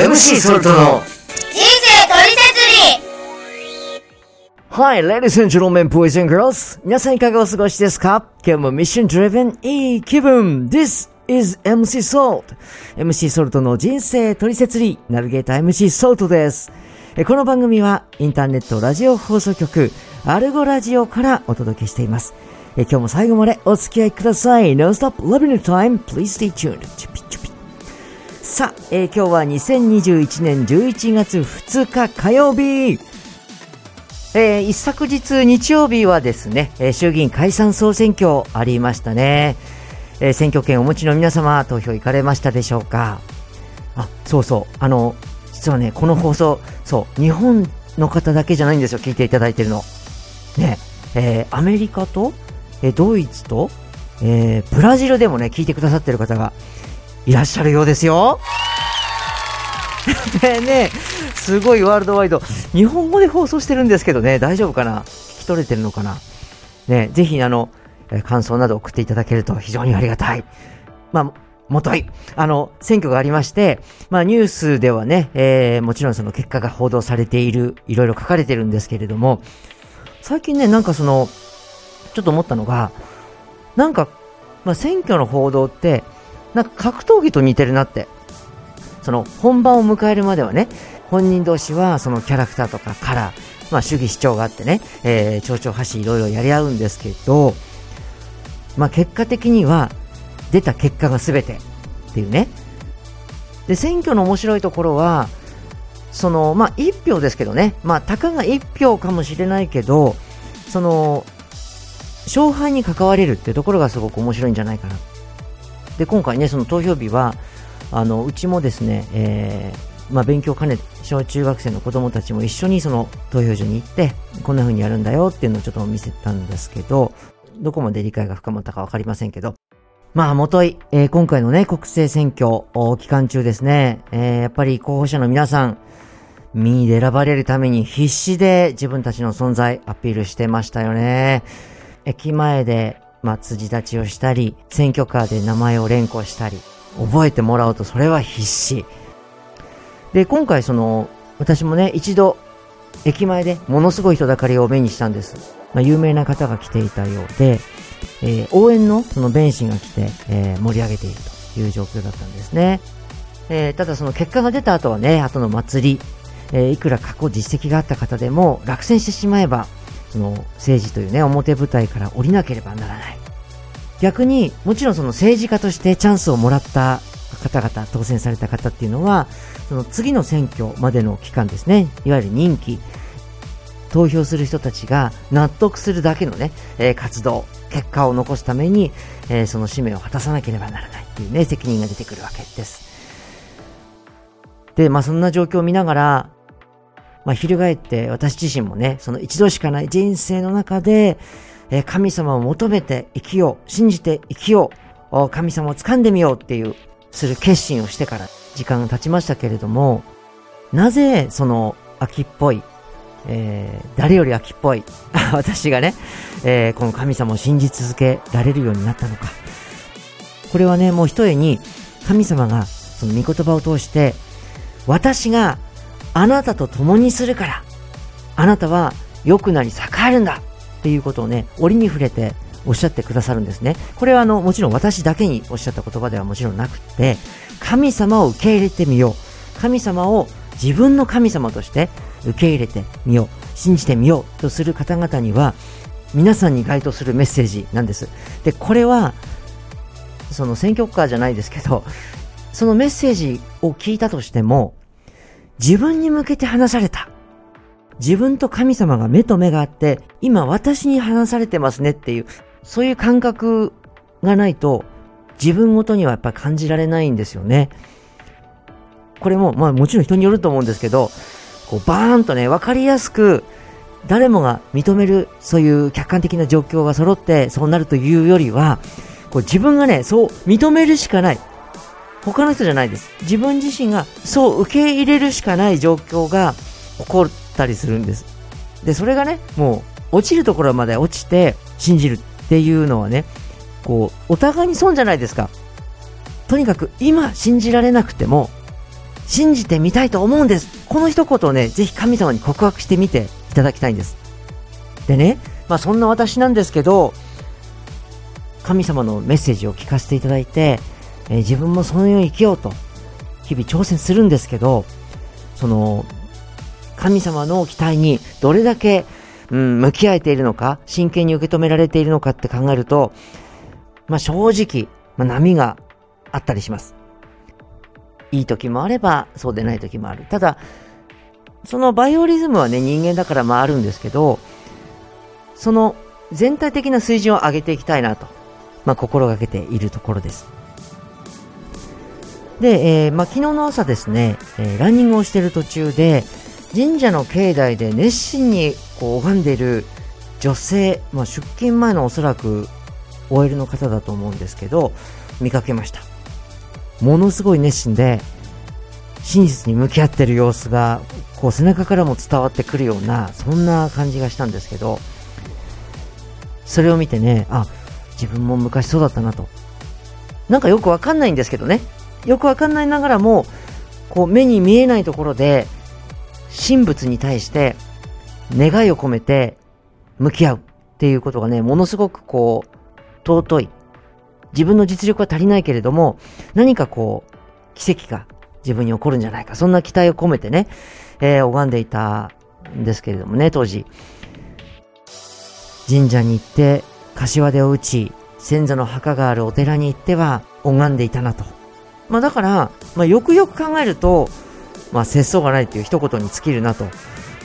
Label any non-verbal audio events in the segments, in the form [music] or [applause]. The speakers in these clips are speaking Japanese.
MC ソルトの人生トリセツリ Hi, ladies and gentlemen, boys and girls. 皆さんいかがお過ごしですか？今日もミッション driven いい気分 This is MC Salt. MC ソルトの人生トリセツリーナビゲーター MC ソルトです。えこの番組はインターネットラジオ放送局アルゴラジオからお届けしています。え今日も最後までお付き合いください。No stop loving your time. Please stay tuned. さあ、えー今日は2021年11月2日火曜日。えー一昨日日曜日はですね、えー衆議院解散総選挙ありましたね。えー選挙権お持ちの皆様、投票行かれましたでしょうか？あ、そうそう。あの、実はね、この放送、そう、日本の方だけじゃないんですよ、聞いていただいてるの。ね、えーアメリカと、えードイツと、えーブラジルでもね、聞いてくださってる方がいらっしゃるようですよ。[laughs] ねねすごいワールドワイド。日本語で放送してるんですけどね、大丈夫かな？聞き取れてるのかな？ね、ぜひあの、感想など送っていただけると非常にありがたい。まあ、もとい、あの、選挙がありまして、まあニュースではね、えーもちろんその結果が報道されている、いろいろ書かれてるんですけれども、最近ね、なんかその、ちょっと思ったのが、なんか、まあ選挙の報道って、なんか格闘技と似てるなって。その本番を迎えるまではね、本人同士はそのキャラクターとかカラー、まあ主義主張があってね、えー、蝶々発いろいろやり合うんですけど、まあ結果的には出た結果が全てっていうね。で、選挙の面白いところは、その、まあ一票ですけどね、まあたかが一票かもしれないけど、その、勝敗に関われるっていうところがすごく面白いんじゃないかな。で、今回ね、その投票日は、あのうちもですね、えーまあ、勉強兼ね小中学生の子供たちも一緒にその投票所に行ってこんな風にやるんだよっていうのをちょっと見せたんですけどどこまで理解が深まったかわかりませんけどまあ、もとい、えー今回のね、国政選挙期間中ですね、えーやっぱり候補者の皆さん、民意で選ばれるために必死で自分たちの存在アピールしてましたよね。駅前で、まあ、辻立ちをしたり、選挙カーで名前を連呼したり、覚えてもらおうとそれは必死。で、今回その、私もね、一度、駅前でものすごい人だかりを目にしたんです。まあ、有名な方が来ていたようで、えー応援のその弁士が来て、えー盛り上げているという状況だったんですね。えーただその結果が出た後はね、後の祭り、えーいくら過去実績があった方でも落選してしまえば、その政治というね、表舞台から降りなければならない。逆にもちろんその政治家としてチャンスをもらった方々当選された方っていうのはその次の選挙までの期間ですね。いわゆる任期。投票する人たちが納得するだけのね、えー活動結果を残すために、えーその使命を果たさなければならない。っていうね責任が出てくるわけです。でまあそんな状況を見ながらまあ、翻って私自身もね、その一度しかない人生の中で、えー神様を求めて生きよう、信じて生きよう、神様を掴んでみようっていう、する決心をしてから時間が経ちましたけれども、なぜその秋っぽい、えー誰より秋っぽい [laughs] 私がね、えーこの神様を信じ続けられるようになったのか。これはね、もう一重に神様がその御言葉を通して、私があなたと共にするから、あなたは良くなり栄えるんだっていうことをね、折に触れておっしゃってくださるんですね。これはあの、もちろん私だけにおっしゃった言葉ではもちろんなくて、神様を受け入れてみよう。神様を自分の神様として受け入れてみよう。信じてみようとする方々には、皆さんに該当するメッセージなんです。で、これは、その選挙カーじゃないですけど、そのメッセージを聞いたとしても、自分に向けて話された。自分と神様が目と目があって、今私に話されてますねっていう、そういう感覚がないと、自分ごとにはやっぱ感じられないんですよね。これも、まあもちろん人によると思うんですけど、こうバーンとね、わかりやすく、誰もが認める、そういう客観的な状況が揃って、そうなるというよりは、こう自分がね、そう認めるしかない。他の人じゃないです。自分自身がそう受け入れるしかない状況が起こったりするんです。で、それがね、もう落ちるところまで落ちて信じるっていうのはね、こう、お互いに損じゃないですか。とにかく今信じられなくても、信じてみたいと思うんです。この一言をね、ぜひ神様に告白してみていただきたいんです。でね、まあそんな私なんですけど、神様のメッセージを聞かせていただいて、えー、自分もそのように生きようと、日々挑戦するんですけど、その、神様の期待にどれだけ、うん、向き合えているのか、真剣に受け止められているのかって考えると、まあ正直、まあ、波があったりします。いい時もあれば、そうでない時もある。ただ、そのバイオリズムはね、人間だからまああるんですけど、その全体的な水準を上げていきたいなと、まあ、心がけているところです。で、えー、まあ、昨日の朝ですね、えー、ランニングをしている途中で、神社の境内で熱心にこう拝んでいる女性、まあ、出勤前のおそらく OL の方だと思うんですけど、見かけました。ものすごい熱心で、真実に向き合ってる様子が、こう背中からも伝わってくるような、そんな感じがしたんですけど、それを見てね、あ、自分も昔そうだったなと。なんかよくわかんないんですけどね。よくわかんないながらも、こう目に見えないところで、神仏に対して願いを込めて向き合うっていうことがね、ものすごくこう、尊い。自分の実力は足りないけれども、何かこう、奇跡が自分に起こるんじゃないか。そんな期待を込めてね、えー、拝んでいたんですけれどもね、当時。神社に行って、柏手を打ち、先祖の墓があるお寺に行っては拝んでいたなと。まあだから、まあよくよく考えると、まあ節操がないっていう一言に尽きるなと、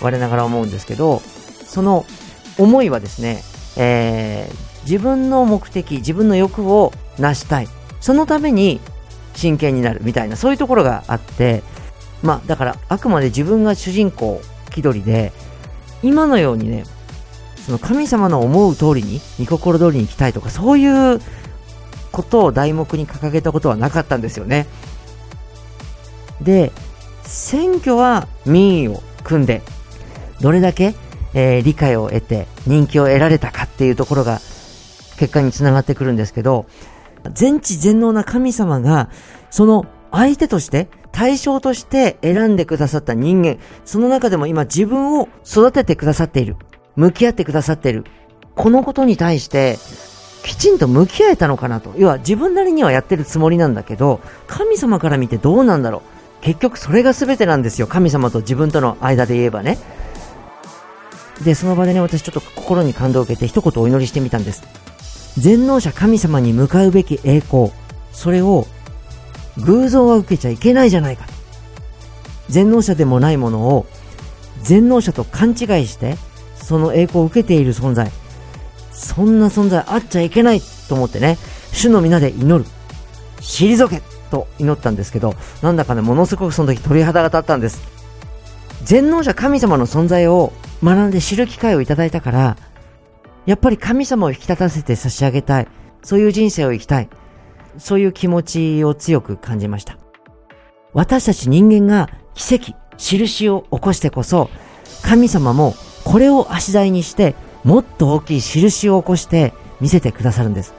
我ながら思うんですけど、その思いはですね、えー、自分の目的、自分の欲を成したい。そのために真剣になるみたいな、そういうところがあって、まあ、だから、あくまで自分が主人公、気取りで、今のようにね、その神様の思う通りに、御心通りに行きたいとか、そういうことを題目に掲げたことはなかったんですよね。で、選挙は民意を組んで、どれだけ、えー、理解を得て人気を得られたかっていうところが結果につながってくるんですけど、全知全能な神様が、その相手として、対象として選んでくださった人間、その中でも今自分を育ててくださっている。向き合ってくださっている。このことに対して、きちんと向き合えたのかなと。要は自分なりにはやってるつもりなんだけど、神様から見てどうなんだろう。結局それが全てなんですよ。神様と自分との間で言えばね。で、その場でね、私ちょっと心に感動を受けて一言お祈りしてみたんです。全能者神様に向かうべき栄光、それを偶像は受けちゃいけないじゃないか。全能者でもないものを全能者と勘違いして、その栄光を受けている存在、そんな存在あっちゃいけないと思ってね、主の皆で祈る。退けと祈ったんですけど、なんだかね、ものすごくその時鳥肌が立ったんです。全能者神様の存在を学んで知る機会をいただいたから、やっぱり神様を引き立たせて差し上げたい。そういう人生を生きたい。そういう気持ちを強く感じました。私たち人間が奇跡、印を起こしてこそ、神様もこれを足台にして、もっと大きい印を起こして見せてくださるんです。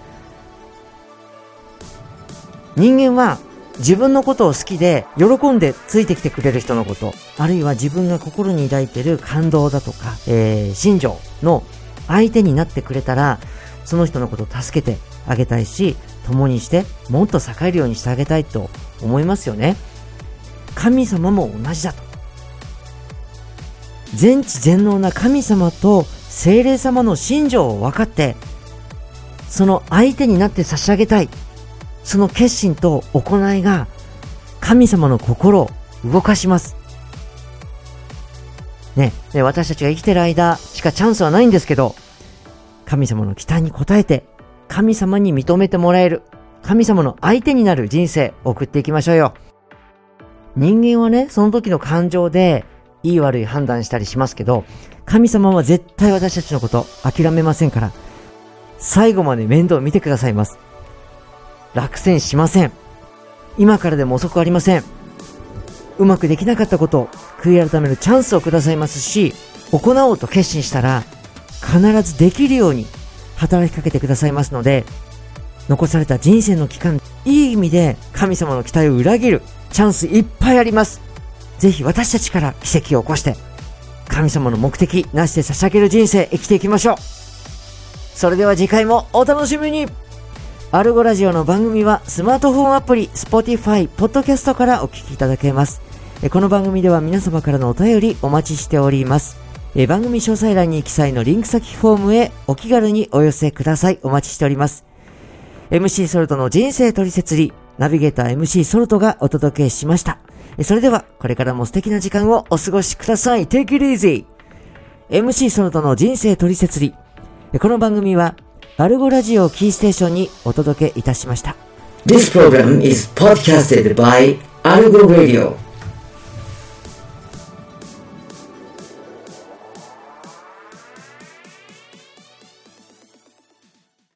人間は自分のことを好きで喜んでついてきてくれる人のこと、あるいは自分が心に抱いている感動だとか、えー、心情の相手になってくれたら、その人のことを助けてあげたいし、共にしてもっと栄えるようにしてあげたいと思いますよね。神様も同じだと。全知全能な神様と精霊様の心情を分かって、その相手になって差し上げたい。その決心と行いが神様の心を動かします。ね、で私たちが生きてる間しかチャンスはないんですけど、神様の期待に応えて、神様に認めてもらえる、神様の相手になる人生を送っていきましょうよ。人間はね、その時の感情で、いい悪い判断したりしますけど、神様は絶対私たちのこと諦めませんから、最後まで面倒を見てくださいます。落選しません。今からでも遅くありません。うまくできなかったことを悔い改めるチャンスをくださいますし、行おうと決心したら、必ずできるように働きかけてくださいますので、残された人生の期間、いい意味で神様の期待を裏切る、チャンスいっぱいあります。ぜひ私たちから奇跡を起こして、神様の目的なしで捧げる人生生きていきましょう。それでは次回もお楽しみにアルゴラジオの番組はスマートフォンアプリ、Spotify、Podcast からお聞きいただけます。この番組では皆様からのお便りお待ちしております。番組詳細欄に記載のリンク先フォームへお気軽にお寄せください。お待ちしております。MC ソルトの人生取説理、ナビゲーター MC ソルトがお届けしました。それでは、これからも素敵な時間をお過ごしください。Take it easy! MC ソルトの人生取説理。えこの番組は、アルゴラジオキーステーションにお届けいたしました。This program is podcasted by Algo Radio.